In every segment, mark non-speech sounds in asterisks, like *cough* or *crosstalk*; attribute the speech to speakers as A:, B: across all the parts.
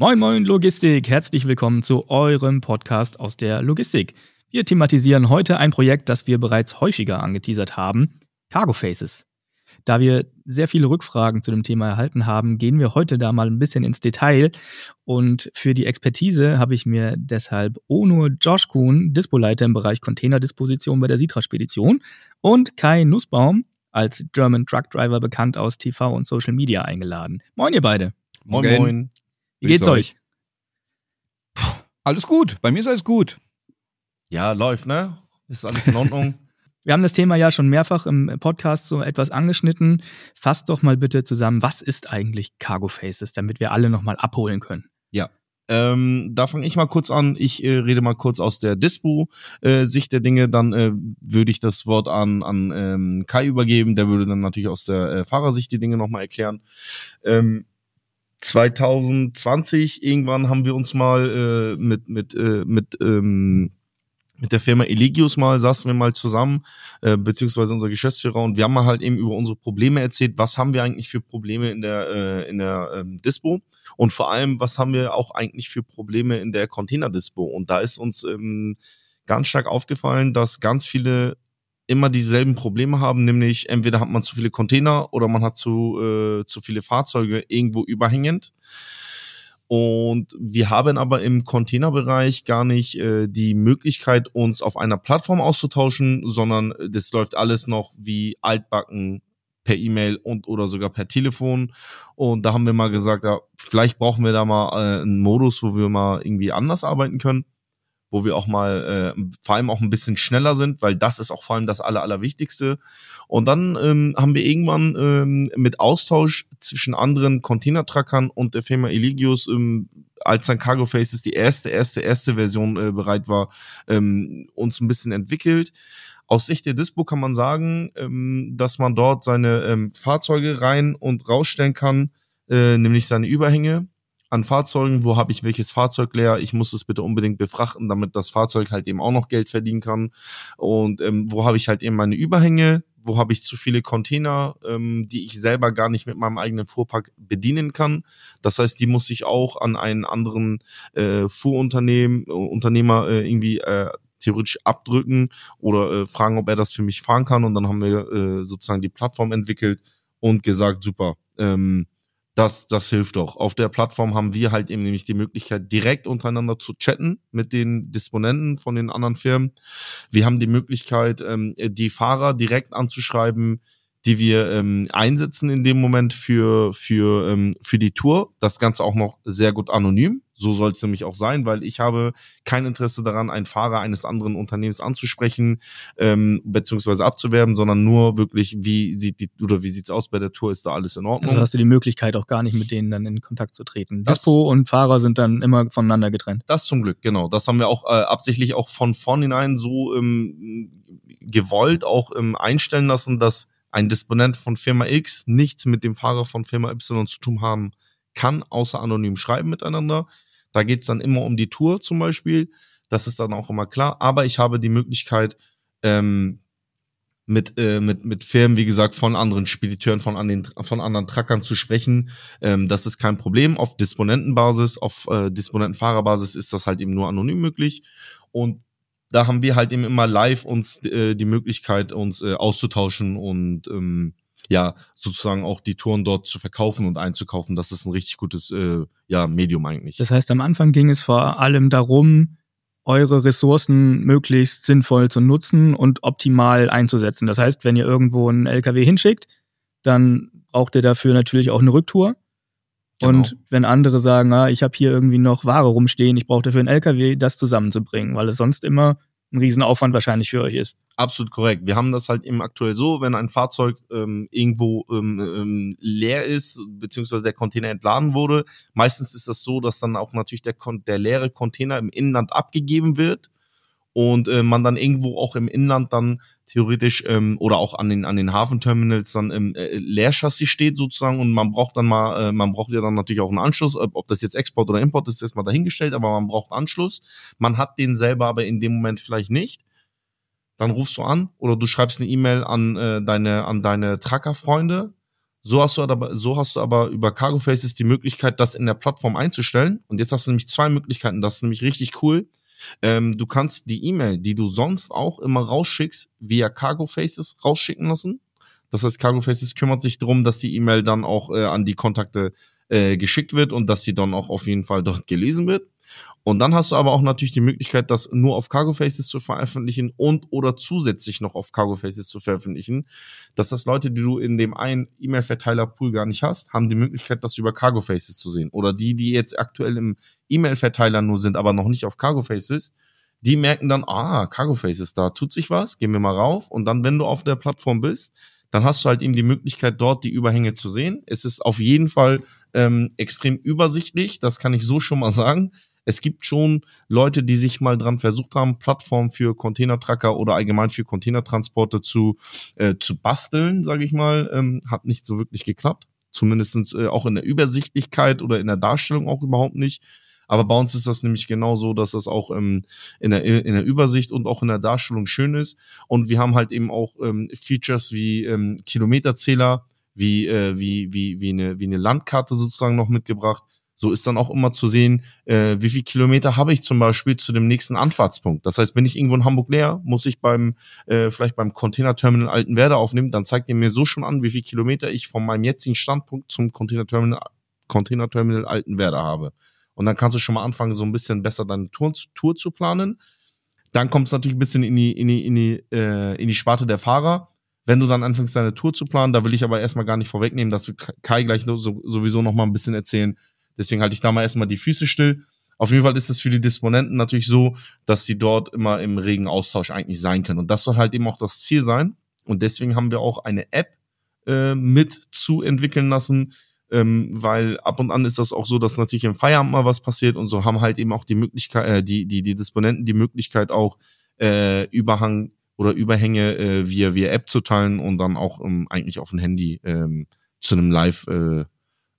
A: Moin Moin Logistik, herzlich willkommen zu eurem Podcast aus der Logistik. Wir thematisieren heute ein Projekt, das wir bereits häufiger angeteasert haben, Cargo Faces. Da wir sehr viele Rückfragen zu dem Thema erhalten haben, gehen wir heute da mal ein bisschen ins Detail. Und für die Expertise habe ich mir deshalb Ono Josh Kuhn, Dispoleiter im Bereich Containerdisposition bei der Sitra Spedition und Kai Nussbaum, als German Truck Driver bekannt aus TV und Social Media eingeladen. Moin ihr beide.
B: Moin moin.
A: Wie geht's euch?
B: Alles gut, bei mir ist alles gut.
C: Ja, läuft, ne? Ist alles in Ordnung. *laughs*
A: Wir haben das Thema ja schon mehrfach im Podcast so etwas angeschnitten. Fasst doch mal bitte zusammen, was ist eigentlich Cargo Faces, damit wir alle nochmal abholen können.
C: Ja, ähm, da fange ich mal kurz an. Ich äh, rede mal kurz aus der Dispo-Sicht äh, der Dinge. Dann äh, würde ich das Wort an, an ähm, Kai übergeben. Der würde dann natürlich aus der äh, Fahrersicht die Dinge nochmal erklären. Ähm, 2020 irgendwann haben wir uns mal äh, mit mit äh, mit ähm, mit der Firma Elegius mal saßen wir mal zusammen, äh, beziehungsweise unser Geschäftsführer und wir haben mal halt eben über unsere Probleme erzählt, was haben wir eigentlich für Probleme in der äh, in der ähm, Dispo? Und vor allem, was haben wir auch eigentlich für Probleme in der Container-Dispo? Und da ist uns ähm, ganz stark aufgefallen, dass ganz viele immer dieselben Probleme haben, nämlich entweder hat man zu viele Container oder man hat zu, äh, zu viele Fahrzeuge irgendwo überhängend. Und wir haben aber im Containerbereich gar nicht äh, die Möglichkeit, uns auf einer Plattform auszutauschen, sondern das läuft alles noch wie altbacken per E-Mail und oder sogar per Telefon. Und da haben wir mal gesagt, ja, vielleicht brauchen wir da mal äh, einen Modus, wo wir mal irgendwie anders arbeiten können wo wir auch mal äh, vor allem auch ein bisschen schneller sind, weil das ist auch vor allem das Aller, Allerwichtigste. Und dann ähm, haben wir irgendwann ähm, mit Austausch zwischen anderen Container-Trackern und der Firma Eligius, ähm, als dann Cargo Faces die erste, erste, erste Version äh, bereit war, ähm, uns ein bisschen entwickelt. Aus Sicht der Dispo kann man sagen, ähm, dass man dort seine ähm, Fahrzeuge rein und rausstellen kann, äh, nämlich seine Überhänge an Fahrzeugen, wo habe ich welches Fahrzeug leer, ich muss es bitte unbedingt befrachten, damit das Fahrzeug halt eben auch noch Geld verdienen kann. Und ähm, wo habe ich halt eben meine Überhänge, wo habe ich zu viele Container, ähm, die ich selber gar nicht mit meinem eigenen Fuhrpark bedienen kann. Das heißt, die muss ich auch an einen anderen äh, Fuhrunternehmen, äh, Unternehmer äh, irgendwie äh, theoretisch abdrücken oder äh, fragen, ob er das für mich fahren kann. Und dann haben wir äh, sozusagen die Plattform entwickelt und gesagt, super, ähm, das, das hilft doch. Auf der Plattform haben wir halt eben nämlich die Möglichkeit, direkt untereinander zu chatten mit den Disponenten von den anderen Firmen. Wir haben die Möglichkeit, ähm, die Fahrer direkt anzuschreiben, die wir ähm, einsetzen in dem Moment für, für, ähm, für die Tour. Das Ganze auch noch sehr gut anonym. So soll es nämlich auch sein, weil ich habe kein Interesse daran, einen Fahrer eines anderen Unternehmens anzusprechen ähm, beziehungsweise abzuwerben, sondern nur wirklich, wie sieht die oder wie sieht's aus bei der Tour? Ist da alles in Ordnung?
A: Also hast du die Möglichkeit auch gar nicht mit denen dann in Kontakt zu treten. Das, Dispo und Fahrer sind dann immer voneinander getrennt.
C: Das zum Glück, genau. Das haben wir auch äh, absichtlich auch von vornherein so ähm, gewollt auch ähm, einstellen lassen, dass ein Disponent von Firma X nichts mit dem Fahrer von Firma Y zu tun haben kann, außer anonym schreiben miteinander. Da geht's dann immer um die Tour zum Beispiel. Das ist dann auch immer klar. Aber ich habe die Möglichkeit, ähm, mit, äh, mit, mit Firmen, wie gesagt, von anderen Spediteuren, von, an den, von anderen Trackern zu sprechen. Ähm, das ist kein Problem. Auf Disponentenbasis, auf äh, Disponentenfahrerbasis ist das halt eben nur anonym möglich. Und da haben wir halt eben immer live uns äh, die Möglichkeit, uns äh, auszutauschen und ähm, ja, sozusagen auch die Touren dort zu verkaufen und einzukaufen. Das ist ein richtig gutes äh, ja, Medium eigentlich.
A: Das heißt, am Anfang ging es vor allem darum, eure Ressourcen möglichst sinnvoll zu nutzen und optimal einzusetzen. Das heißt, wenn ihr irgendwo einen LKW hinschickt, dann braucht ihr dafür natürlich auch eine Rücktour. Genau. Und wenn andere sagen, ah, ich habe hier irgendwie noch Ware rumstehen, ich brauche dafür einen LKW, das zusammenzubringen, weil es sonst immer ein Riesenaufwand wahrscheinlich für euch ist.
C: Absolut korrekt. Wir haben das halt eben aktuell so, wenn ein Fahrzeug ähm, irgendwo ähm, ähm, leer ist, beziehungsweise der Container entladen wurde, meistens ist das so, dass dann auch natürlich der, der leere Container im Inland abgegeben wird und äh, man dann irgendwo auch im Inland dann theoretisch ähm, oder auch an den an den Hafenterminals dann im äh, Leerchassis steht sozusagen und man braucht dann mal äh, man braucht ja dann natürlich auch einen Anschluss ob das jetzt Export oder Import ist erstmal dahingestellt aber man braucht Anschluss man hat den selber aber in dem Moment vielleicht nicht dann rufst du an oder du schreibst eine E-Mail an äh, deine an deine Tracker Freunde So hast du aber, so hast du aber über Cargo Faces die Möglichkeit, das in der Plattform einzustellen. Und jetzt hast du nämlich zwei Möglichkeiten. Das ist nämlich richtig cool. Ähm, du kannst die E-Mail, die du sonst auch immer rausschickst, via Cargo Faces rausschicken lassen. Das heißt, Cargo Faces kümmert sich darum, dass die E-Mail dann auch äh, an die Kontakte äh, geschickt wird und dass sie dann auch auf jeden Fall dort gelesen wird. Und dann hast du aber auch natürlich die Möglichkeit, das nur auf Cargo Faces zu veröffentlichen und oder zusätzlich noch auf Cargo Faces zu veröffentlichen. Dass das Leute, die du in dem einen E-Mail-Verteiler-Pool gar nicht hast, haben die Möglichkeit, das über Cargo Faces zu sehen. Oder die, die jetzt aktuell im E-Mail-Verteiler nur sind, aber noch nicht auf Cargo Faces, die merken dann, ah, Cargo Faces, da tut sich was, gehen wir mal rauf. Und dann, wenn du auf der Plattform bist, dann hast du halt eben die Möglichkeit, dort die Überhänge zu sehen. Es ist auf jeden Fall ähm, extrem übersichtlich, das kann ich so schon mal sagen. Es gibt schon Leute, die sich mal dran versucht haben, Plattformen für Containertracker oder allgemein für Containertransporte zu, äh, zu basteln, sage ich mal. Ähm, hat nicht so wirklich geklappt. Zumindestens äh, auch in der Übersichtlichkeit oder in der Darstellung auch überhaupt nicht. Aber bei uns ist das nämlich genau so, dass das auch ähm, in, der, in der Übersicht und auch in der Darstellung schön ist. Und wir haben halt eben auch ähm, Features wie ähm, Kilometerzähler, wie, äh, wie, wie, wie, eine, wie eine Landkarte sozusagen noch mitgebracht. So ist dann auch immer zu sehen, äh, wie viel Kilometer habe ich zum Beispiel zu dem nächsten Anfahrtspunkt. Das heißt, wenn ich irgendwo in Hamburg leer, muss ich beim äh, vielleicht beim Containerterminal Altenwerder aufnehmen, dann zeigt er mir so schon an, wie viel Kilometer ich von meinem jetzigen Standpunkt zum Containerterminal Containerterminal Altenwerder habe. Und dann kannst du schon mal anfangen, so ein bisschen besser deine Tour, Tour zu planen. Dann kommt es natürlich ein bisschen in die, in die, in die, äh, in die Sparte der Fahrer. Wenn du dann anfängst, deine Tour zu planen, da will ich aber erstmal gar nicht vorwegnehmen, dass Kai gleich sowieso noch mal ein bisschen erzählen. Deswegen halte ich da mal erstmal die Füße still. Auf jeden Fall ist es für die Disponenten natürlich so, dass sie dort immer im regen Austausch eigentlich sein können. Und das soll halt eben auch das Ziel sein. Und deswegen haben wir auch eine App äh, mit zu entwickeln lassen, ähm, weil ab und an ist das auch so, dass natürlich im Feierabend mal was passiert und so haben halt eben auch die Möglichkeit, äh, die, die, die Disponenten die Möglichkeit auch äh, Überhang oder Überhänge äh, via, via App zu teilen und dann auch ähm, eigentlich auf dem Handy ähm, zu einem Live äh,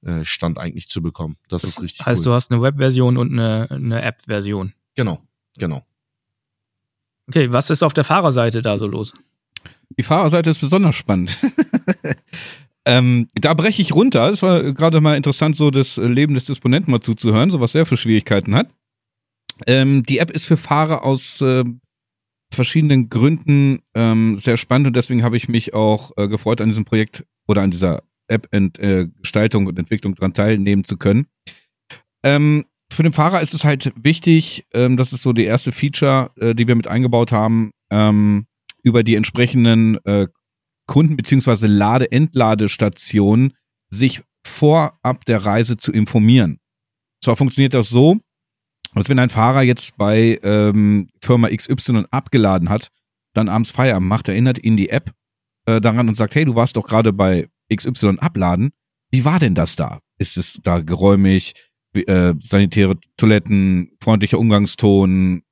C: äh, Stand eigentlich zu bekommen. Das, das ist richtig.
A: Heißt, cool. du hast eine Web-Version und eine, eine App-Version.
C: Genau, genau.
A: Okay, was ist auf der Fahrerseite da so los?
B: Die Fahrerseite ist besonders spannend. *laughs* Ähm, da breche ich runter. Es war gerade mal interessant, so das Leben des Disponenten mal zuzuhören, so was er für Schwierigkeiten hat. Ähm, die App ist für Fahrer aus äh, verschiedenen Gründen ähm, sehr spannend und deswegen habe ich mich auch äh, gefreut, an diesem Projekt oder an dieser App-Gestaltung äh, und Entwicklung dran teilnehmen zu können. Ähm, für den Fahrer ist es halt wichtig, ähm, das ist so die erste Feature, äh, die wir mit eingebaut haben, ähm, über die entsprechenden äh, Kunden- bzw. Lade-Entladestationen sich vorab der Reise zu informieren. Zwar funktioniert das so, dass wenn ein Fahrer jetzt bei ähm, Firma XY abgeladen hat, dann abends Feierabend macht, erinnert ihn die App äh, daran und sagt, hey, du warst doch gerade bei XY abladen. Wie war denn das da? Ist es da geräumig, äh, sanitäre Toiletten, freundlicher Umgangston?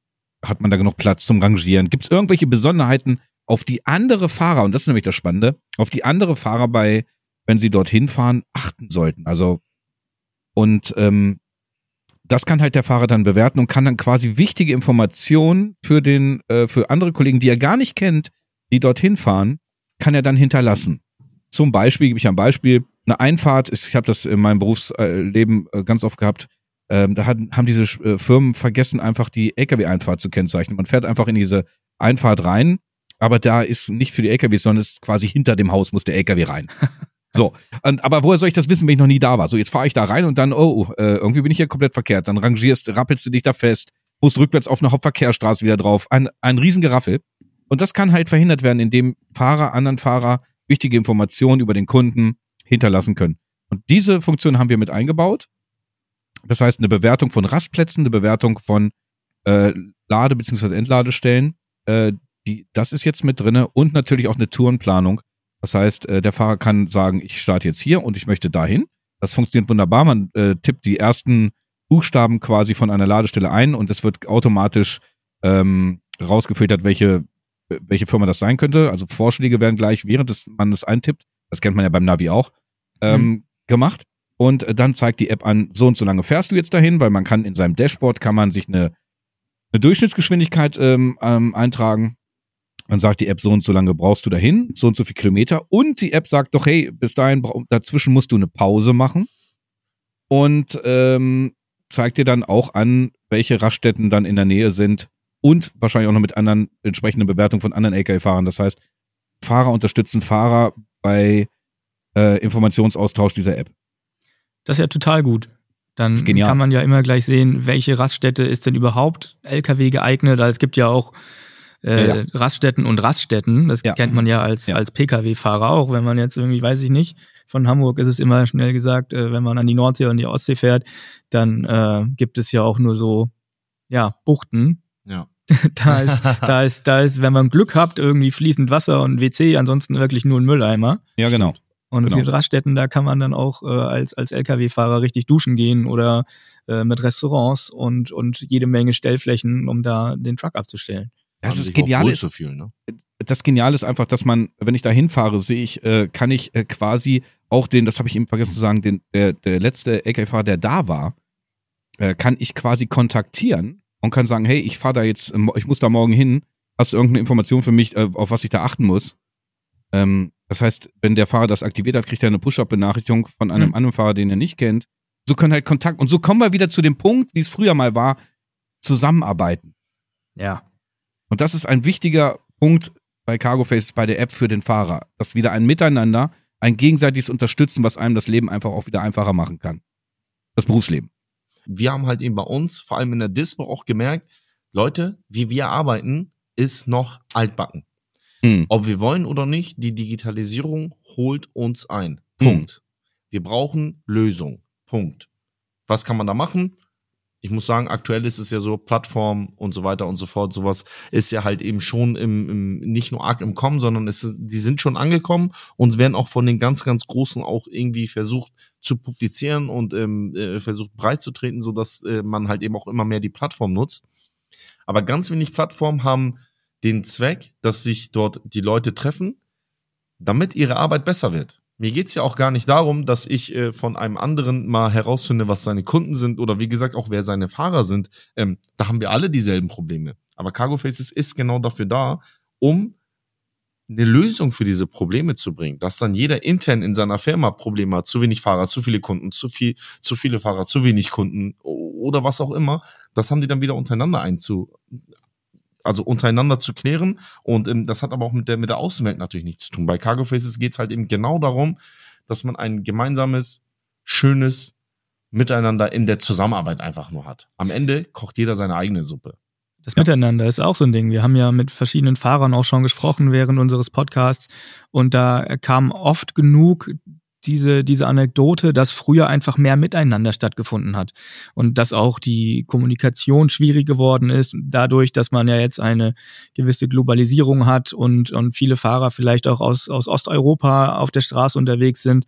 B: Hat man da genug Platz zum Rangieren? Gibt es irgendwelche Besonderheiten, auf die andere Fahrer, und das ist nämlich das Spannende, auf die andere Fahrer bei, wenn sie dorthin fahren, achten sollten. Also, und ähm, das kann halt der Fahrer dann bewerten und kann dann quasi wichtige Informationen für den, äh, für andere Kollegen, die er gar nicht kennt, die dorthin fahren, kann er dann hinterlassen. Zum Beispiel, gebe ich ein Beispiel, eine Einfahrt ist, ich habe das in meinem Berufsleben äh, ganz oft gehabt, ähm, da hat, haben diese äh, Firmen vergessen, einfach die Lkw-Einfahrt zu kennzeichnen. Man fährt einfach in diese Einfahrt rein aber da ist nicht für die LKWs, sondern es ist quasi hinter dem Haus muss der LKW rein. *laughs* So, und, aber woher soll ich das wissen, wenn ich noch nie da war? So, jetzt fahre ich da rein und dann, oh, äh, irgendwie bin ich hier komplett verkehrt. Dann rangierst, rappelst du dich da fest, musst rückwärts auf eine Hauptverkehrsstraße wieder drauf. Ein, ein Riesengeraffel. Und das kann halt verhindert werden, indem Fahrer, anderen Fahrer wichtige Informationen über den Kunden hinterlassen können. Und diese Funktion haben wir mit eingebaut. Das heißt, eine Bewertung von Rastplätzen, eine Bewertung von äh, Lade- bzw. Entladestellen, äh, die, das ist jetzt mit drinne und natürlich auch eine Tourenplanung. Das heißt, äh, der Fahrer kann sagen, ich starte jetzt hier und ich möchte dahin. Das funktioniert wunderbar. Man äh, tippt die ersten Buchstaben quasi von einer Ladestelle ein und es wird automatisch ähm, rausgefiltert, welche, welche Firma das sein könnte. Also Vorschläge werden gleich, während des, man es eintippt, das kennt man ja beim Navi auch, ähm, mhm. gemacht. Und äh, dann zeigt die App an, so und so lange fährst du jetzt dahin, weil man kann in seinem Dashboard kann man sich eine, eine Durchschnittsgeschwindigkeit ähm, ähm, eintragen Dann sagt die App, so und so lange brauchst du dahin, so und so viel Kilometer. Und die App sagt doch, hey, bis dahin, dazwischen musst du eine Pause machen. Und ähm, zeigt dir dann auch an, welche Raststätten dann in der Nähe sind und wahrscheinlich auch noch mit anderen entsprechenden Bewertungen von anderen LKW-Fahrern. Das heißt, Fahrer unterstützen Fahrer bei äh, Informationsaustausch dieser App.
A: Das ist ja total gut. Dann kann man ja immer gleich sehen, welche Raststätte ist denn überhaupt LKW geeignet. Also es gibt ja auch äh, ja. Raststätten und Raststätten. Das ja. kennt man ja als, ja. als Pkw-Fahrer auch. Wenn man jetzt irgendwie, weiß ich nicht, von Hamburg ist es immer schnell gesagt, äh, wenn man an die Nordsee und die Ostsee fährt, dann äh, gibt es ja auch nur so, ja, Buchten.
C: Ja. *laughs*
A: da ist, da ist, da ist, wenn man Glück habt, irgendwie fließend Wasser und WC, ansonsten wirklich nur ein Mülleimer.
B: Ja, genau.
A: Und es
B: genau.
A: gibt Raststätten, da kann man dann auch äh, als, als Lkw-Fahrer richtig duschen gehen oder äh, mit Restaurants und, und jede Menge Stellflächen, um da den Truck abzustellen.
B: Das ist genial. Ne? Das Geniale ist einfach, dass man, wenn ich da hinfahre, sehe ich, äh, kann ich äh, quasi auch den, das habe ich eben vergessen zu sagen, den, der, der letzte LKW-Fahrer, der da war, äh, kann ich quasi kontaktieren und kann sagen, hey, ich fahre da jetzt, ich muss da morgen hin, hast du irgendeine Information für mich, äh, auf was ich da achten muss? Ähm, das heißt, wenn der Fahrer das aktiviert hat, kriegt er eine Push-Up-Benachrichtigung von einem mhm. anderen Fahrer, den er nicht kennt. So können halt Kontakt, und so kommen wir wieder zu dem Punkt, wie es früher mal war, zusammenarbeiten.
A: Ja.
B: Und das ist ein wichtiger Punkt bei Cargo Faces, bei der App für den Fahrer. Das wieder ein Miteinander, ein gegenseitiges Unterstützen, was einem das Leben einfach auch wieder einfacher machen kann. Das Berufsleben.
C: Wir haben halt eben bei uns, vor allem in der Dispo auch gemerkt, Leute, wie wir arbeiten, ist noch altbacken. Hm. Ob wir wollen oder nicht, die Digitalisierung holt uns ein. Punkt. Hm. Wir brauchen Lösung. Punkt. Was kann man da machen? Ich muss sagen, aktuell ist es ja so, Plattform und so weiter und so fort, sowas ist ja halt eben schon im, im nicht nur arg im Kommen, sondern es, die sind schon angekommen und werden auch von den ganz, ganz Großen auch irgendwie versucht zu publizieren und ähm, äh, versucht breit zu treten, sodass äh, man halt eben auch immer mehr die Plattform nutzt. Aber ganz wenig Plattformen haben den Zweck, dass sich dort die Leute treffen, damit ihre Arbeit besser wird. Mir geht's ja auch gar nicht darum, dass ich äh, von einem anderen mal herausfinde, was seine Kunden sind oder wie gesagt auch wer seine Fahrer sind. Ähm, da haben wir alle dieselben Probleme. Aber Cargo Faces ist genau dafür da, um eine Lösung für diese Probleme zu bringen, dass dann jeder intern in seiner Firma Probleme hat, zu wenig Fahrer, zu viele Kunden, zu viel, zu viele Fahrer, zu wenig Kunden oder was auch immer, das haben die dann wieder untereinander einzu, also untereinander zu klären. Und ähm, das hat aber auch mit der, mit der Außenwelt natürlich nichts zu tun. Bei Cargo Faces geht es halt eben genau darum, dass man ein gemeinsames, schönes Miteinander in der Zusammenarbeit einfach nur hat. Am Ende kocht jeder seine eigene Suppe.
A: Das Miteinander ist auch so ein Ding. Wir haben ja mit verschiedenen Fahrern auch schon gesprochen während unseres Podcasts und da kam oft genug diese, diese Anekdote, dass früher einfach mehr miteinander stattgefunden hat und dass auch die Kommunikation schwierig geworden ist, dadurch, dass man ja jetzt eine gewisse Globalisierung hat und, und viele Fahrer vielleicht auch aus, aus Osteuropa auf der Straße unterwegs sind.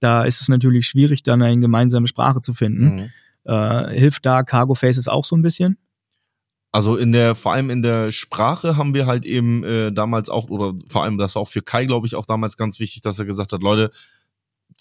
A: Da ist es natürlich schwierig, dann eine gemeinsame Sprache zu finden. Mhm. Äh, hilft da Cargo Faces auch so ein bisschen?
C: Also in der, vor allem in der Sprache haben wir halt eben äh, damals auch, oder vor allem das war auch für Kai, glaube ich, auch damals ganz wichtig, dass er gesagt hat, Leute,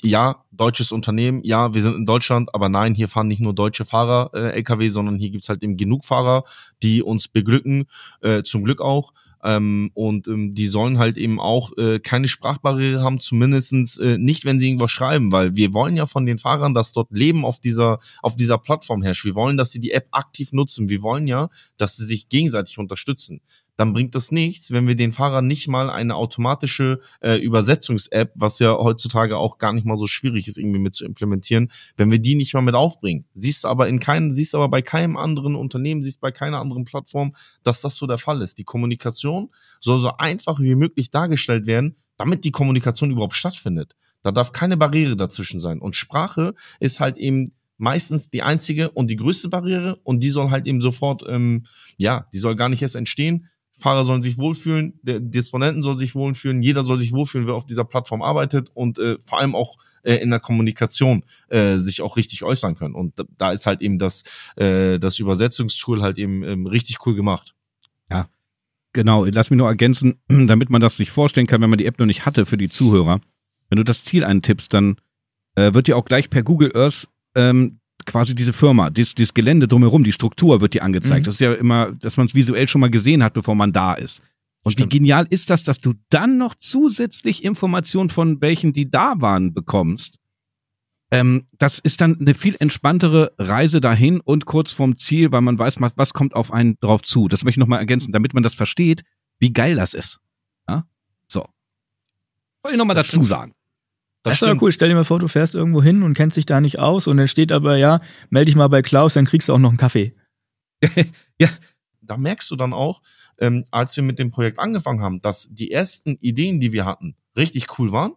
C: ja, deutsches Unternehmen, ja, wir sind in Deutschland, aber nein, hier fahren nicht nur deutsche Fahrer äh, LKW, sondern hier gibt's halt eben genug Fahrer, die uns beglücken, äh, zum Glück auch. Ähm, und ähm, die sollen halt eben auch äh, keine Sprachbarriere haben, zumindestens äh, nicht, wenn sie irgendwas schreiben, weil wir wollen ja von den Fahrern, dass dort Leben auf dieser, auf dieser Plattform herrscht. Wir wollen, dass sie die App aktiv nutzen. Wir wollen ja, dass sie sich gegenseitig unterstützen dann bringt das nichts, wenn wir den Fahrern nicht mal eine automatische äh, Übersetzungs-App, was ja heutzutage auch gar nicht mal so schwierig ist, irgendwie mit zu implementieren, wenn wir die nicht mal mit aufbringen. Siehst aber in keinem, siehst aber bei keinem anderen Unternehmen, siehst bei keiner anderen Plattform, dass das so der Fall ist. Die Kommunikation soll so einfach wie möglich dargestellt werden, damit die Kommunikation überhaupt stattfindet. Da darf keine Barriere dazwischen sein. Und Sprache ist halt eben meistens die einzige und die größte Barriere und die soll halt eben sofort, ähm, ja, die soll gar nicht erst entstehen, Fahrer sollen sich wohlfühlen, der Disponenten soll sich wohlfühlen, jeder soll sich wohlfühlen, wer auf dieser Plattform arbeitet und äh, vor allem auch äh, in der Kommunikation äh, sich auch richtig äußern können. Und da, ist halt eben das, äh, das Übersetzungstool halt eben ähm, richtig cool gemacht.
B: Ja, genau. Lass mich nur ergänzen, *clears throat* damit man das sich vorstellen kann, wenn man die App noch nicht hatte für die Zuhörer. Wenn du das Ziel eintippst, dann äh, wird dir auch gleich per Google Earth ähm, quasi diese Firma, dieses, dieses Gelände drumherum, die Struktur wird dir angezeigt. Mhm. Das ist ja immer, dass man es visuell schon mal gesehen hat, bevor man da ist. Und
C: Stimmt.
B: wie genial ist das, dass du dann noch zusätzlich Informationen von welchen, die da waren, bekommst? Ähm, das ist dann eine viel entspanntere Reise dahin und kurz vorm Ziel, weil man weiß, was kommt auf einen drauf zu. Das möchte ich nochmal ergänzen, damit man das versteht, wie geil das ist. Ja? So. Wollte ich nochmal dazu
C: stimmt.
B: sagen.
A: Das, ist aber cool. Stell dir mal vor, du fährst irgendwo hin und kennst dich da nicht aus und dann steht aber, ja, melde dich mal bei Klaus, dann kriegst du auch noch einen Kaffee. *laughs*
C: da merkst du dann auch, ähm, als wir mit dem Projekt angefangen haben, dass die ersten Ideen, die wir hatten, richtig cool waren,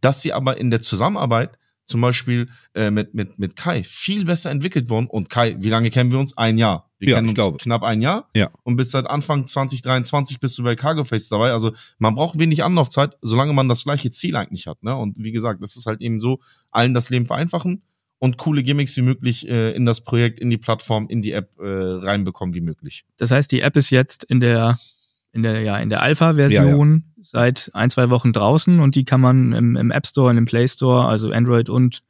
C: dass sie aber in der Zusammenarbeit zum Beispiel äh, mit, mit, mit Kai viel besser entwickelt wurden. Und Kai, wie lange kennen wir uns? Ein Jahr. Wir
B: Ja,
C: kennen uns
B: glaube.
C: knapp ein Jahr.
B: Ja.
C: Und bis seit Anfang 2023 bist du bei Cargo Face dabei. Also man braucht wenig Anlaufzeit, solange man das gleiche Ziel eigentlich hat. Ne? Und wie gesagt, das ist halt eben so, allen das Leben vereinfachen und coole Gimmicks wie möglich äh, in das Projekt, in die Plattform, in die App äh, reinbekommen wie möglich.
A: Das heißt, die App ist jetzt in der, in der, ja, in der Alpha-Version seit ein, zwei Wochen draußen und die kann man im, im App Store und im Play Store, also Android und,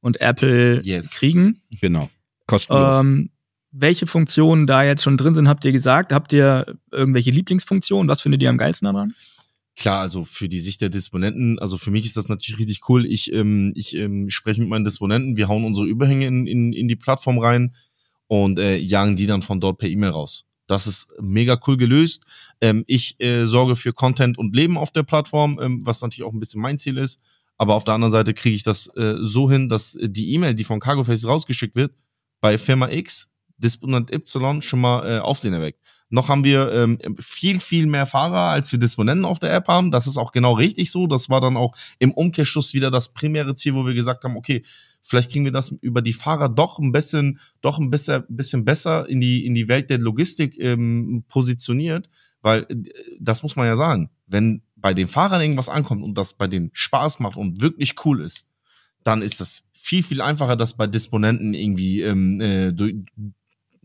A: und Apple
C: Yes.
A: kriegen.
B: Genau. Kostenlos.
A: Ähm, welche Funktionen da jetzt schon drin sind, habt ihr gesagt? Habt ihr irgendwelche Lieblingsfunktionen? Was findet ihr am geilsten daran?
C: Klar, also für die Sicht der Disponenten, also für mich ist das natürlich richtig cool. Ich, ähm, ich ähm, spreche mit meinen Disponenten, wir hauen unsere Überhänge in, in, in die Plattform rein und äh, jagen die dann von dort per E-Mail raus. Das ist mega cool gelöst. Ähm, ich äh, sorge für Content und Leben auf der Plattform, ähm, was natürlich auch ein bisschen mein Ziel ist. Aber auf der anderen Seite kriege ich das äh, so hin, dass äh, die E-Mail, die von CargoFace rausgeschickt wird, bei Firma X, Disponent Y schon mal äh, Aufsehen erweckt. Noch haben wir ähm, viel, viel mehr Fahrer, als wir Disponenten auf der App haben. Das ist auch genau richtig so. Das war dann auch im Umkehrschluss wieder das primäre Ziel, wo wir gesagt haben, okay, vielleicht kriegen wir das über die Fahrer doch ein bisschen, doch ein bisschen, bisschen besser in die, in die Welt der Logistik ähm, positioniert. Weil äh, das muss man ja sagen, wenn bei den Fahrern irgendwas ankommt und das bei denen Spaß macht und wirklich cool ist, dann ist das viel, viel einfacher, das bei Disponenten irgendwie ähm, äh, durch,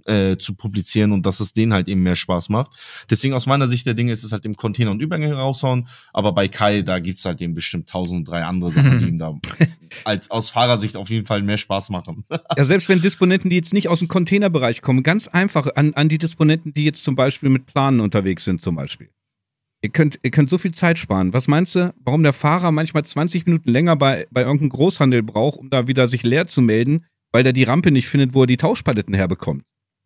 C: äh, zu publizieren und dass es denen halt eben mehr Spaß macht. Deswegen aus meiner Sicht der Dinge ist es halt im Container und Übergänge raushauen, aber bei Kai, da gibt's halt eben bestimmt tausend und drei andere Sachen, *laughs* die ihm da als aus Fahrersicht auf jeden Fall mehr Spaß machen. *laughs*
B: Ja, selbst wenn Disponenten, die jetzt nicht aus dem Containerbereich kommen, ganz einfach an, an die Disponenten, die jetzt zum Beispiel mit Planen unterwegs sind, zum Beispiel. Ihr könnt, ihr könnt so viel Zeit sparen. Was meinst du, warum der Fahrer manchmal 20 Minuten länger bei, bei irgendeinem Großhandel braucht, um da wieder sich leer zu melden, weil der die Rampe nicht findet, wo er die Tauschpaletten herbekommt?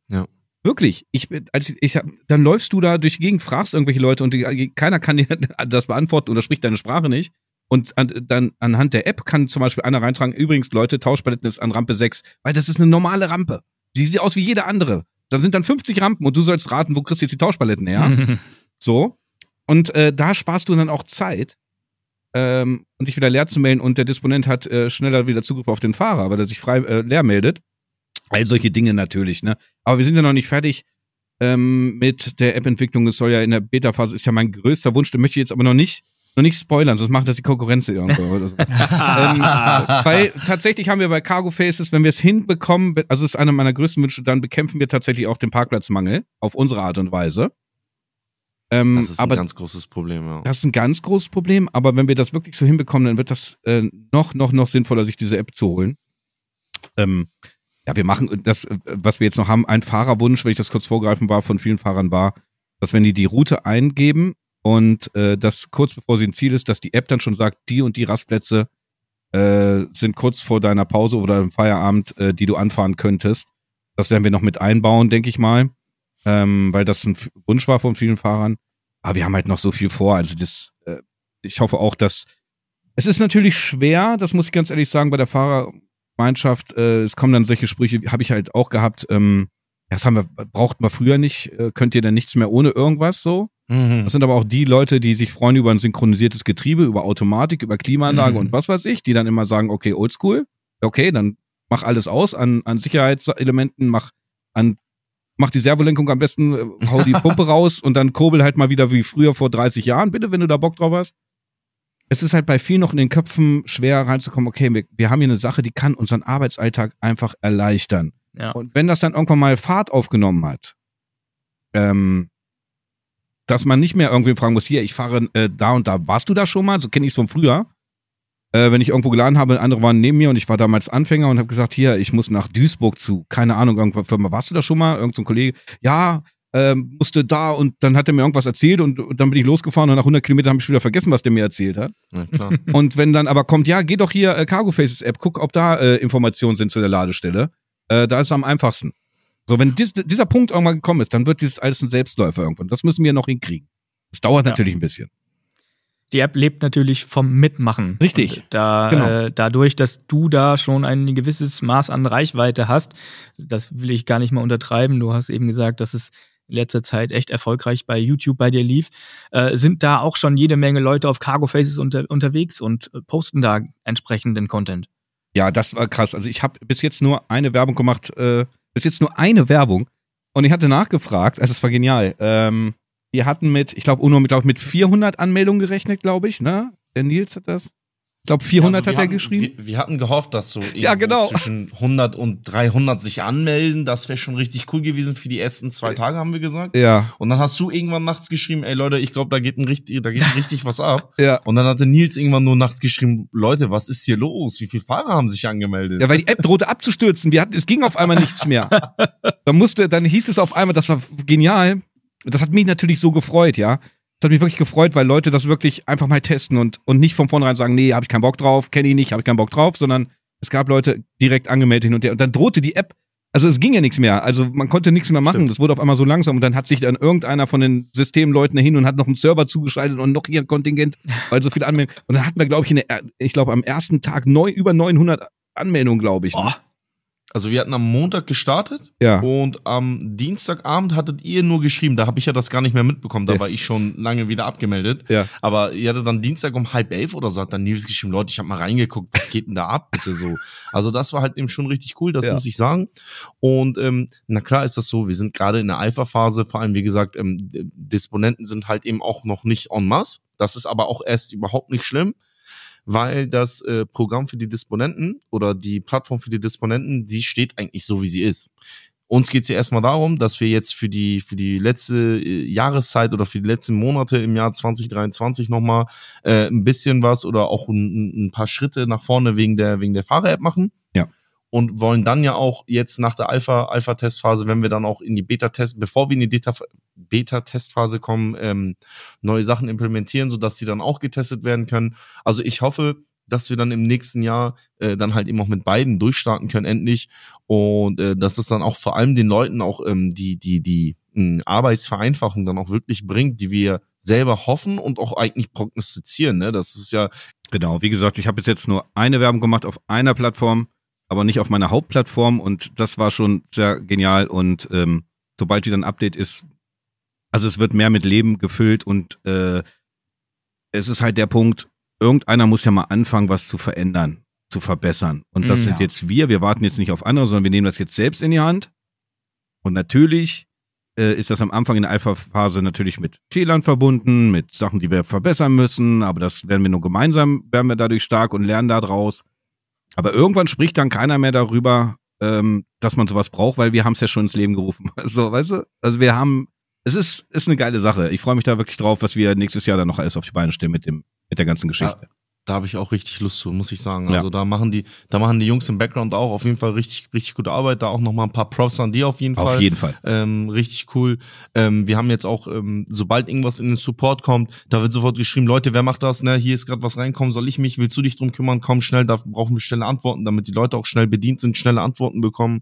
C: Ja.
B: Wirklich. Ich, bin- als ich, ich hab, dann läufst du da durch die Gegend, fragst irgendwelche Leute und die, keiner kann dir *laughs* das beantworten oder spricht deine Sprache nicht. Und an, dann anhand der App kann zum Beispiel einer reintragen, übrigens, Leute, Tauschpaletten ist an Rampe 6, weil das ist eine normale Rampe. Die sieht aus wie jede andere. Dann sind dann 50 Rampen und du sollst raten, wo kriegst du jetzt die Tauschpaletten her? *laughs* So. Und äh, da sparst du dann auch Zeit, ähm, um dich wieder leer zu melden und der Disponent hat äh, schneller wieder Zugriff auf den Fahrer, weil er sich frei äh, leer meldet. All solche Dinge natürlich, ne? Aber wir sind ja noch nicht fertig ähm, mit der App-Entwicklung. Es soll ja in der Beta-Phase ist ja mein größter Wunsch, den möchte ich jetzt aber noch nicht noch nicht spoilern, sonst macht das die Konkurrenz irgendwo oder so. *laughs* ähm, weil tatsächlich haben wir bei Cargo Faces, wenn wir es hinbekommen, also es ist einer meiner größten Wünsche, dann bekämpfen wir tatsächlich auch den Parkplatzmangel auf unsere Art und Weise. Ähm,
C: Das ist ein ganz großes Problem, ja.
B: das ist ein ganz großes Problem, aber wenn wir das wirklich so hinbekommen, dann wird das äh, noch, noch, noch sinnvoller, sich diese App zu holen. Ähm, ja, wir machen das, äh, was wir jetzt noch haben, ein Fahrerwunsch, wenn ich das kurz vorgreifen war, von vielen Fahrern war, dass wenn die die Route eingeben und äh, das kurz bevor sie ein Ziel ist, dass die App dann schon sagt, die und die Rastplätze äh, sind kurz vor deiner Pause oder im Feierabend, äh, die du anfahren könntest. Das werden wir noch mit einbauen, denke ich mal, ähm, weil das ein Wunsch war von vielen Fahrern. Aber wir haben halt noch so viel vor. Also das, äh, ich hoffe auch, dass es ist natürlich schwer, das muss ich ganz ehrlich sagen, bei der Fahrergemeinschaft. Äh, es kommen dann solche Sprüche, habe ich halt auch gehabt. Ähm, das haben wir, braucht man früher nicht. Äh, könnt ihr denn nichts mehr ohne irgendwas so?
C: Mhm.
B: Das sind aber auch die Leute, die sich freuen über ein synchronisiertes Getriebe, über Automatik, über Klimaanlage
A: Mhm.
B: und was weiß ich, die dann immer sagen, okay, oldschool, okay, dann mach alles aus an, an Sicherheitselementen, mach an mach die Servolenkung am besten, äh, hau die *laughs* Pumpe raus und dann kurbel halt mal wieder wie früher vor 30 Jahren, bitte, wenn du da Bock drauf hast. Es ist halt bei vielen noch in den Köpfen schwer reinzukommen, okay, wir, wir haben hier eine Sache, die kann unseren Arbeitsalltag einfach erleichtern.
A: Ja.
B: Und wenn das dann irgendwann mal Fahrt aufgenommen hat, ähm, dass man nicht mehr irgendwie fragen muss, hier, ich fahre äh, da und da, warst du da schon mal? So kenne ich es von früher. Äh, wenn ich irgendwo geladen habe, andere waren neben mir und ich war damals Anfänger und habe gesagt, hier, ich muss nach Duisburg zu, keine Ahnung, irgendwo Firma, warst du da schon mal? Irgend so ein Kollege, ja, ähm, musste da und dann hat er mir irgendwas erzählt und, und dann bin ich losgefahren und nach 100 Kilometern habe ich wieder vergessen, was der mir erzählt hat.
C: Ja, klar. *laughs*
B: Und wenn dann aber kommt, ja, geh doch hier äh, Cargo Faces App, guck, ob da äh, Informationen sind zu der Ladestelle. Äh, da ist es am einfachsten. So, wenn dies, dieser Punkt irgendwann gekommen ist, dann wird dieses alles ein Selbstläufer irgendwann. Das müssen wir noch hinkriegen. Das dauert
A: Ja.
B: natürlich ein bisschen.
A: Die App lebt natürlich vom Mitmachen.
B: Richtig.
A: Da,
B: Genau.
A: äh, dadurch, dass du da schon ein gewisses Maß an Reichweite hast, das will ich gar nicht mal untertreiben. Du hast eben gesagt, dass es in letzter Zeit echt erfolgreich bei YouTube bei dir lief. Äh, sind da auch schon jede Menge Leute auf Cargo Faces unter, unterwegs und äh, posten da entsprechenden Content?
B: Ja, das war krass. Also ich habe bis jetzt nur eine Werbung gemacht, äh, bis jetzt nur eine Werbung. Und ich hatte nachgefragt, also es war genial. Ähm, wir hatten mit, ich glaube, Uno mit, glaub, mit 400 Anmeldungen gerechnet, glaube ich, ne? Der Nils hat das. Ich glaube, 400
C: Also wir
B: hat er
C: hatten-
B: geschrieben.
C: Wir, wir hatten gehofft, dass so
B: Ja, genau.
C: zwischen 100 und 300 sich anmelden. Das wäre schon richtig cool gewesen für die ersten zwei Tage, haben wir gesagt.
B: ja,
C: Und dann hast du irgendwann nachts geschrieben, ey Leute, ich glaube, da geht ein richtig, da geht richtig was ab. *laughs*
B: ja.
C: Und dann hatte Nils irgendwann nur nachts geschrieben, Leute, was ist hier los? Wie viele Fahrer haben sich angemeldet?
B: Ja, weil die App drohte abzustürzen. Wir hatten, es ging auf einmal nichts mehr. *laughs* Dann musste, dann hieß es auf einmal, das war genial. Das hat mich natürlich so gefreut, ja. Das hat mich wirklich gefreut, weil Leute das wirklich einfach mal testen und, und nicht von vornherein sagen, nee, habe ich keinen Bock drauf, kenne ich nicht, habe ich keinen Bock drauf, sondern es gab Leute direkt angemeldet hin und her. Und dann drohte die App, also es ging ja nichts mehr. Also man konnte nichts mehr machen.
C: Stimmt.
B: Das wurde auf einmal so langsam und dann hat sich dann irgendeiner von den Systemleuten dahin und hat noch einen Server zugeschaltet und noch hier ein Kontingent, weil so viele Anmeldungen. Und dann hatten wir, glaube ich, in der, ich glaube, am ersten Tag neu, über 900 Anmeldungen, glaube ich. Ne?
C: Also wir hatten am Montag gestartet
B: Ja.
C: und am Dienstagabend hattet ihr nur geschrieben, da habe ich ja das gar nicht mehr mitbekommen, da
B: Ja.
C: war ich schon lange wieder abgemeldet.
B: Ja.
C: Aber ihr hattet dann Dienstag um halb elf oder so, hat dann Nils geschrieben, Leute, ich habe mal reingeguckt, was geht denn da ab, bitte so. Also das war halt eben schon richtig cool, das
B: Ja.
C: muss ich sagen. Und ähm, na klar ist das so, wir sind gerade in der Alpha-Phase, vor allem wie gesagt, ähm, Disponenten sind halt eben auch noch nicht en masse. Das ist aber auch erst überhaupt nicht schlimm weil das äh, Programm für die Disponenten oder die Plattform für die Disponenten, sie steht eigentlich so, wie sie ist. Uns geht's ja erstmal darum, dass wir jetzt für die, für die letzte äh, Jahreszeit oder für die letzten Monate im Jahr 2023 nochmal äh, ein bisschen was oder auch ein, ein paar Schritte nach vorne wegen der, wegen der Fahrer-App machen. Und wollen dann ja auch jetzt nach der Alpha, Alpha-Testphase, wenn wir dann auch in die Beta-Test, bevor wir in die Beta- Beta-Testphase kommen, ähm, neue Sachen implementieren, sodass sie dann auch getestet werden können. Also ich hoffe, dass wir dann im nächsten Jahr äh, dann halt eben auch mit beiden durchstarten können endlich und äh, dass es dann auch vor allem den Leuten auch ähm, die die die mh, Arbeitsvereinfachung dann auch wirklich bringt, die wir selber hoffen und auch eigentlich prognostizieren. Ne? Das ist ja
B: Genau, wie gesagt, ich habe bis jetzt nur eine Werbung gemacht auf einer Plattform, aber nicht auf meiner Hauptplattform und das war schon sehr genial und ähm, sobald wieder ein Update ist, also es wird mehr mit Leben gefüllt und äh, es ist halt der Punkt, irgendeiner muss ja mal anfangen, was zu verändern, zu verbessern. Und das
A: Mm,
B: sind
A: ja.
B: jetzt wir, wir warten jetzt nicht auf andere, sondern wir nehmen das jetzt selbst in die Hand. Und natürlich äh, ist das am Anfang in der Alpha-Phase natürlich mit Fehlern verbunden, mit Sachen, die wir verbessern müssen, aber das werden wir nur gemeinsam, werden wir dadurch stark und lernen daraus. Aber irgendwann spricht dann keiner mehr darüber, ähm, dass man sowas braucht, weil wir haben es ja schon ins Leben gerufen. *laughs* So, weißt du? Also wir haben, es ist, ist eine geile Sache. Ich freue mich da wirklich drauf, was wir nächstes Jahr dann noch alles auf die Beine stellen mit dem, mit der ganzen Geschichte.
C: Da habe ich auch richtig Lust zu, muss ich sagen.
B: Ja.
C: Also da machen die, da machen die Jungs im Background auch auf jeden Fall richtig, richtig gute Arbeit. Da auch noch mal ein paar Props an die auf jeden Fall.
B: Auf jeden Fall.
C: Ähm, richtig cool. Ähm, wir haben jetzt auch, ähm, sobald irgendwas in den Support kommt, da wird sofort geschrieben, Leute, wer macht das? Ne, hier ist gerade was reinkommen, soll ich mich? Willst du dich drum kümmern? Komm schnell, da brauchen wir schnelle Antworten, damit die Leute auch schnell bedient sind, schnelle Antworten bekommen.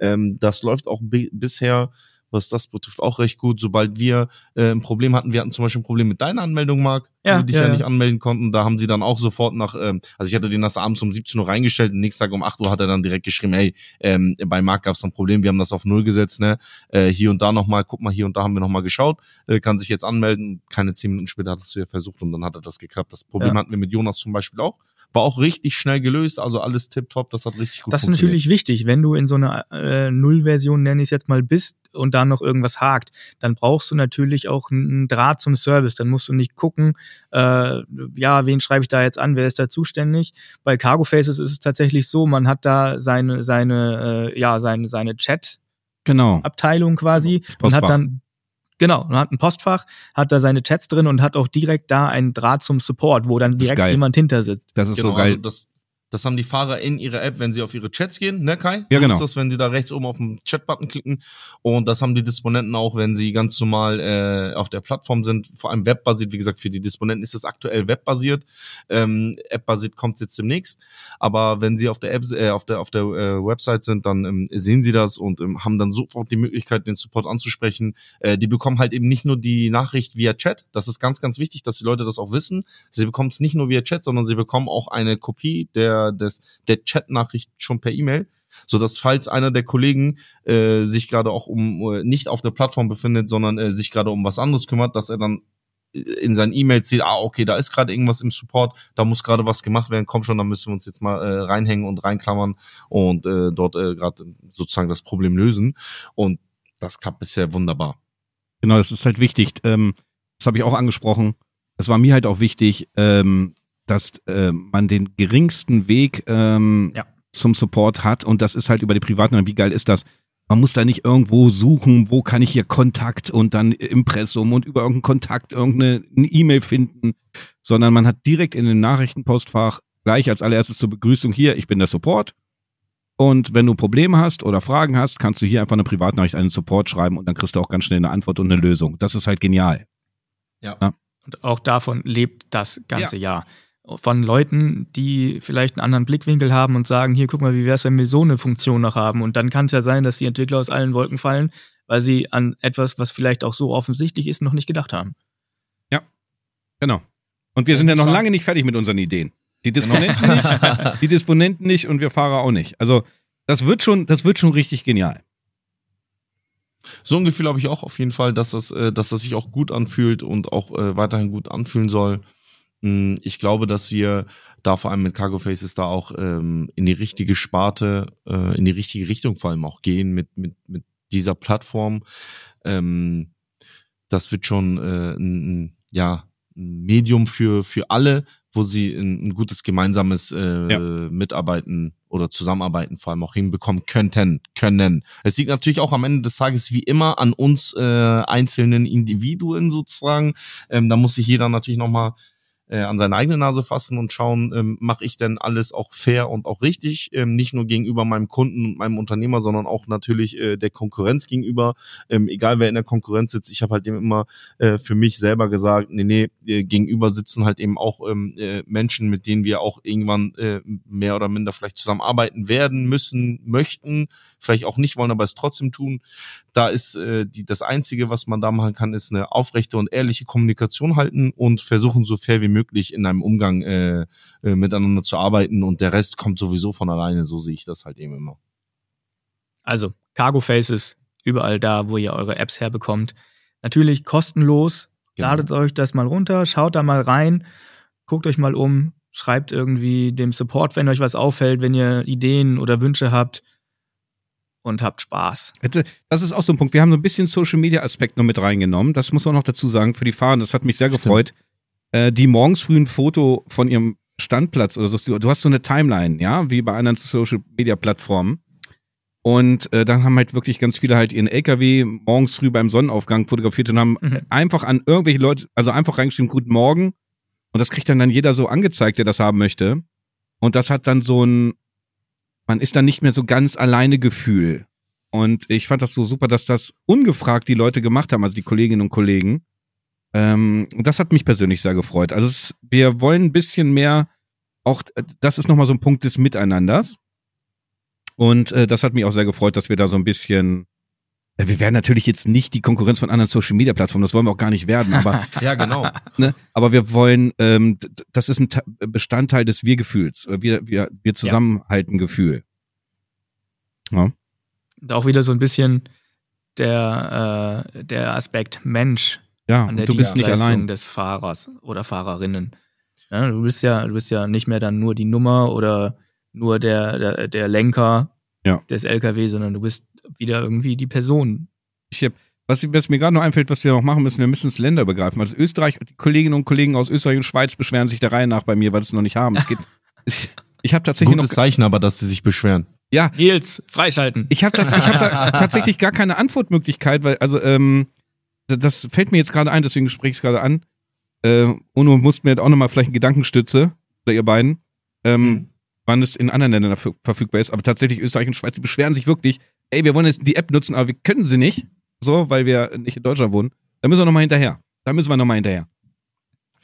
C: Ähm, das läuft auch bi bisher, was das betrifft, auch recht gut. Sobald wir äh, ein Problem hatten, wir hatten zum Beispiel ein Problem mit deiner Anmeldung, Marc,
A: Ja,
C: du dich
A: ja,
C: ja, nicht anmelden konnten. Da haben sie dann auch sofort nach, ähm, also ich hatte den das abends um 17 Uhr reingestellt und nächsten Tag um 8 Uhr hat er dann direkt geschrieben, hey, ähm, bei Marc gab es ein Problem, wir haben das auf Null gesetzt, ne? Äh, hier und da nochmal, guck mal, hier und da haben wir nochmal geschaut, äh, kann sich jetzt anmelden. Keine zehn Minuten später hat es ja versucht und dann hat er das geklappt. Das Problem
A: Ja.
C: hatten wir mit Jonas zum Beispiel auch. War auch richtig schnell gelöst, also alles tipptopp, das hat richtig gut
A: Das ist
C: funktioniert.
A: natürlich wichtig, wenn du in so einer äh, Nullversion, nenne ich es jetzt mal, bist und da noch irgendwas hakt, dann brauchst du natürlich auch einen Draht zum Service. Dann musst du nicht gucken, äh, ja, wen schreibe ich da jetzt an, wer ist da zuständig. Bei Cargo Faces ist es tatsächlich so, man hat da seine, seine, äh, ja, seine, seine Chat-Abteilung
B: Genau.
A: quasi
B: Das
A: und hat dann Genau, man hat ein Postfach, hat da seine Chats drin und hat auch direkt da einen Draht zum Support, wo dann direkt jemand hinter sitzt.
B: Das ist
C: Genau,
B: so geil.
C: Also das, Das haben die Fahrer in ihrer App, wenn sie auf ihre Chats gehen, ne Kai?
B: Ja, genau.
C: Ist das, wenn sie da rechts oben auf den Chat-Button klicken. Und das haben die Disponenten auch, wenn sie ganz normal äh, auf der Plattform sind, vor allem webbasiert. Wie gesagt, für die Disponenten ist es aktuell webbasiert. Ähm, App-basiert kommt jetzt demnächst. Aber wenn sie auf der App, äh, auf der auf der äh, Website sind, dann ähm, sehen sie das und ähm, haben dann sofort die Möglichkeit, den Support anzusprechen. Äh, die bekommen halt eben nicht nur die Nachricht via Chat. Das ist ganz, ganz wichtig, dass die Leute das auch wissen. Sie bekommen es nicht nur via Chat, sondern sie bekommen auch eine Kopie der des der Chat-Nachricht schon per E-Mail, so dass falls einer der Kollegen äh, sich gerade auch um äh, nicht auf der Plattform befindet, sondern äh, sich gerade um was anderes kümmert, dass er dann in seinen E-Mails sieht, ah, okay, da ist gerade irgendwas im Support, da muss gerade was gemacht werden, komm schon, da müssen wir uns jetzt mal äh, reinhängen und reinklammern und äh, dort äh, gerade sozusagen das Problem lösen. Und das klappt bisher wunderbar.
B: Genau, das ist halt wichtig. Ähm, das habe ich auch angesprochen. Es war mir halt auch wichtig, ähm, dass äh, man den geringsten Weg ähm,
A: Ja.
B: zum Support hat und das ist halt über die Privatnummer. Wie geil ist das? Man muss da nicht irgendwo suchen, wo kann ich hier Kontakt und dann Impressum und über irgendeinen Kontakt irgendeine eine E-Mail finden, sondern man hat direkt in den Nachrichtenpostfach gleich als allererstes zur Begrüßung hier, ich bin der Support. Und wenn du Probleme hast oder Fragen hast, kannst du hier einfach eine Privatnachricht an den Support schreiben und dann kriegst du auch ganz schnell eine Antwort und eine Lösung. Das ist halt genial.
A: Und auch davon lebt das ganze Jahr. Von Leuten, die vielleicht einen anderen Blickwinkel haben und sagen, hier, guck mal, wie wäre es, wenn wir so eine Funktion noch haben. Und dann kann es ja sein, dass die Entwickler aus allen Wolken fallen, weil sie an etwas, was vielleicht auch so offensichtlich ist, noch nicht gedacht haben.
B: Genau. Und wir sind ja noch lange nicht fertig mit unseren Ideen. Die Disponenten *laughs* nicht, die Disponenten nicht und wir Fahrer auch nicht. Also das wird schon, das wird schon richtig genial.
C: So ein Gefühl habe ich auch auf jeden Fall, dass das, äh, dass das sich auch gut anfühlt und auch äh, weiterhin gut anfühlen soll. Mm, Ich glaube, dass wir da vor allem mit Cargo Faces da auch ähm, in die richtige Sparte, äh, in die richtige Richtung vor allem auch gehen mit, mit, mit dieser Plattform. Ähm, das wird schon äh, ein, ein, ja, ein Medium für, für alle, wo sie ein, ein gutes gemeinsames äh,
B: Ja.
C: Mitarbeiten oder Zusammenarbeiten vor allem auch hinbekommen könnten, können. Es liegt natürlich auch am Ende des Tages wie immer an uns äh, einzelnen Individuen sozusagen. Ähm, da muss sich jeder natürlich nochmal äh, an seine eigene Nase fassen und schauen, ähm, mache ich denn alles auch fair und auch richtig, ähm, nicht nur gegenüber meinem Kunden und meinem Unternehmer, sondern auch natürlich äh, der Konkurrenz gegenüber. Ähm, egal wer in der Konkurrenz sitzt, ich habe halt eben immer äh, für mich selber gesagt, nee, nee, äh, gegenüber sitzen halt eben auch ähm, äh, Menschen, mit denen wir auch irgendwann äh, mehr oder minder vielleicht zusammenarbeiten werden, müssen, möchten, vielleicht auch nicht wollen, aber es trotzdem tun. Da ist äh, die, das Einzige, was man da machen kann, ist eine aufrechte und ehrliche Kommunikation halten und versuchen, so fair wie möglich in einem Umgang äh, äh, miteinander zu arbeiten und der Rest kommt sowieso von alleine, so sehe ich das halt eben immer.
A: Also, Cargo Faces, überall da, wo ihr eure Apps herbekommt. Natürlich kostenlos.
C: Genau.
A: Ladet euch das mal runter, schaut da mal rein, guckt euch mal um, schreibt irgendwie dem Support, wenn euch was auffällt, wenn ihr Ideen oder Wünsche habt und habt Spaß.
B: Das ist auch so ein Punkt. Wir haben so ein bisschen Social Media Aspekt noch mit reingenommen. Das muss man noch dazu sagen für die Fahrer. Das hat mich sehr
C: Stimmt.
B: gefreut. Äh, die morgens früh ein Foto von ihrem Standplatz oder so. Du hast so eine Timeline, ja, wie bei anderen Social Media Plattformen. Und äh, dann haben halt wirklich ganz viele halt ihren LKW morgens früh beim Sonnenaufgang fotografiert und haben
A: Mhm.
B: einfach an irgendwelche Leute, also einfach reingeschrieben, guten Morgen. Und das kriegt dann dann jeder so angezeigt, der das haben möchte. Und das hat dann so ein, man ist dann nicht mehr so ganz alleine Gefühl. Und ich fand das so super, dass das ungefragt die Leute gemacht haben, also die Kolleginnen und Kollegen. Ähm, das hat mich persönlich sehr gefreut. Also es, wir wollen ein bisschen mehr, auch äh, das ist nochmal so ein Punkt des Miteinanders. Und äh, das hat mich auch sehr gefreut, dass wir da so ein bisschen, wir werden natürlich jetzt nicht die Konkurrenz von anderen Social Media Plattformen, das wollen wir auch gar nicht werden, aber *laughs*
C: Ja, genau. *laughs*
B: ne? Aber wir wollen, ähm, das ist ein Ta- Bestandteil des Wir-Gefühls. Äh, Wir, wir, wir zusammenhalten Gefühl. Ja.
A: Und auch wieder so ein bisschen der, äh, der Aspekt Mensch
B: Ja,
A: an der
B: du bist nicht
A: Dienstleistung
B: allein.
A: des Fahrers oder Fahrerinnen. Ja, du bist ja, du bist ja nicht mehr dann nur die Nummer oder nur der, der, der Lenker
B: Ja.
A: des LKW, sondern du bist wieder irgendwie die Person.
B: Ich hab, was, was mir gerade noch einfällt, was wir noch machen müssen, wir müssen es Länder begreifen. Also Österreich, die Kolleginnen und Kollegen aus Österreich und Schweiz beschweren sich der Reihe nach bei mir, weil sie es noch nicht haben. Es geht, *laughs* ich ich habe tatsächlich
C: Gutes
B: noch,
C: Zeichen aber, dass sie sich beschweren.
B: ja,
A: Nils, freischalten.
B: ich habe habe da *laughs* tatsächlich gar keine Antwortmöglichkeit, weil also ähm, das fällt mir jetzt gerade ein, deswegen spreche ich es gerade an. Äh, Uno muss mir auch nochmal vielleicht eine Gedankenstütze oder ihr beiden. Ähm,
C: Mhm.
B: wann es in anderen Ländern verfügbar ist. Aber tatsächlich Österreich und Schweiz, die beschweren sich wirklich, ey, wir wollen jetzt die App nutzen, aber wir können sie nicht, so, weil wir nicht in Deutschland wohnen. Da müssen wir nochmal hinterher. Da müssen wir nochmal hinterher.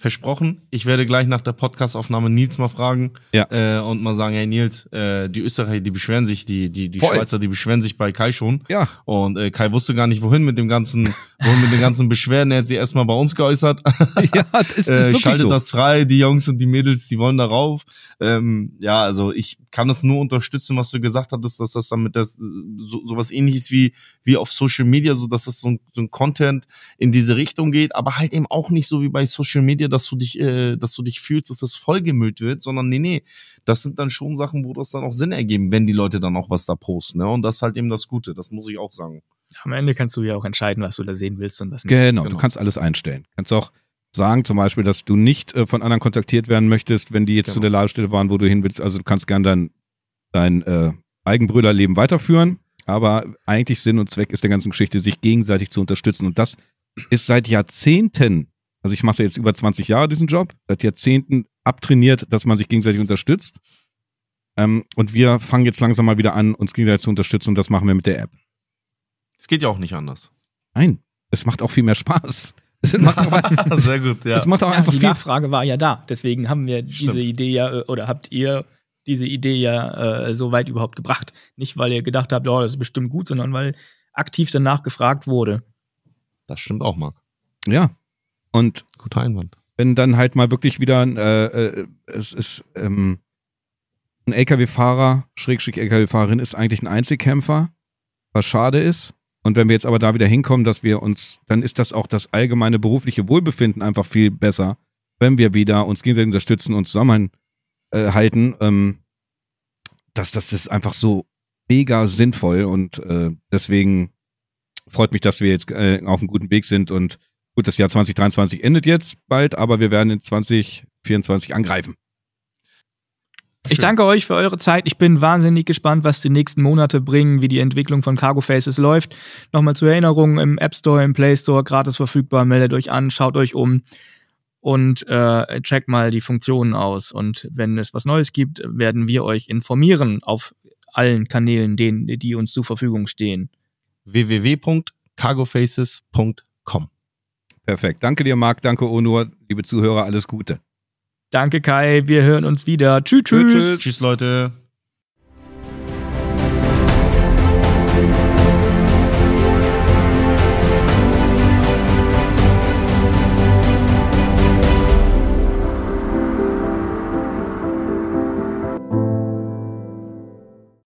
C: Versprochen, ich werde gleich nach der Podcastaufnahme Nils mal fragen
B: Ja.
C: äh, und mal sagen, hey Nils, äh, die Österreicher, die beschweren sich, die, die, die
B: Voll.
C: Schweizer, die beschweren sich bei Kai schon.
B: Ja.
C: Und äh, Kai wusste gar nicht, wohin mit dem ganzen, wohin mit den ganzen Beschwerden. Er hat sie erstmal bei uns geäußert. *laughs*
B: ja, das ist, *laughs*
C: äh, schaltet
B: so.
C: das frei, die Jungs und die Mädels, die wollen darauf. Ähm, ja, also ich kann das nur unterstützen, was du gesagt hattest, dass das dann mit das so, sowas ähnliches wie wie auf Social Media, so dass das so ein, so ein Content in diese Richtung geht, aber halt eben auch nicht so wie bei Social Media, dass du dich, äh, dass du dich fühlst, dass das vollgemüllt wird, sondern nee, nee, das sind dann schon Sachen, wo das dann auch Sinn ergeben, wenn die Leute dann auch was da posten, ne? Und das ist halt eben das Gute, das muss ich auch sagen.
A: Am Ende kannst du ja auch entscheiden, was du da sehen willst und was nicht.
B: Genau, du
C: Genau.
B: kannst alles einstellen. Kannst auch sagen, zum Beispiel, dass du nicht äh, von anderen kontaktiert werden möchtest, wenn die jetzt zu
C: Genau.
B: der Ladestelle waren, wo du hin willst. Also du kannst gern dein, dein äh, Eigenbrüderleben weiterführen, aber eigentlich Sinn und Zweck ist der ganzen Geschichte, sich gegenseitig zu unterstützen. Und das ist seit Jahrzehnten, also ich mache jetzt über 20 Jahre diesen Job, seit Jahrzehnten abtrainiert, dass man sich gegenseitig unterstützt. Ähm, und wir fangen jetzt langsam mal wieder an, uns gegenseitig zu unterstützen und das machen wir mit der App.
C: Es geht ja auch nicht anders.
B: Nein, es macht auch viel mehr Spaß. Es macht auch, *laughs*
C: Sehr gut, ja.
B: es macht auch
A: Ja,
B: einfach
A: die
B: viel
A: Nachfrage war ja da. Deswegen haben wir diese
C: Stimmt.
A: Idee ja, äh, oder habt ihr diese Idee ja äh, so weit überhaupt gebracht. Nicht, weil ihr gedacht habt, oh, das ist bestimmt gut, sondern weil aktiv danach gefragt wurde.
C: Das stimmt auch, Marc.
B: Ja. Und
C: Guter Einwand.
B: wenn dann halt mal wirklich wieder ein, äh, äh, es ist ähm, ein LKW-Fahrer, Schrägstrich LKW-Fahrerin ist eigentlich ein Einzelkämpfer, was schade ist. Und wenn wir jetzt aber da wieder hinkommen, dass wir uns, dann ist das auch das allgemeine berufliche Wohlbefinden einfach viel besser, wenn wir wieder uns gegenseitig unterstützen und zusammenhalten. Äh, halten, ähm, das, das ist einfach so mega sinnvoll und äh, deswegen freut mich, dass wir jetzt äh, auf einem guten Weg sind und Gut, das Jahr 2023 endet jetzt bald, aber wir werden in 2024 angreifen.
A: Ich danke euch für eure Zeit. Ich bin wahnsinnig gespannt, was die nächsten Monate bringen, wie die Entwicklung von Cargo Faces läuft. Nochmal zur Erinnerung, im App Store, im Play Store, gratis verfügbar. Meldet euch an, schaut euch um und äh, checkt mal die Funktionen aus. Und wenn es was Neues gibt, werden wir euch informieren auf allen Kanälen, denen, die uns zur Verfügung stehen.
C: www.cargofaces.com
B: Perfekt. Danke dir, Marc. Danke, Onur. Liebe Zuhörer, alles Gute.
A: Danke Kai, wir hören uns wieder. Tschüss, tschüss.
B: Tschüss.
C: Tschüss, Leute.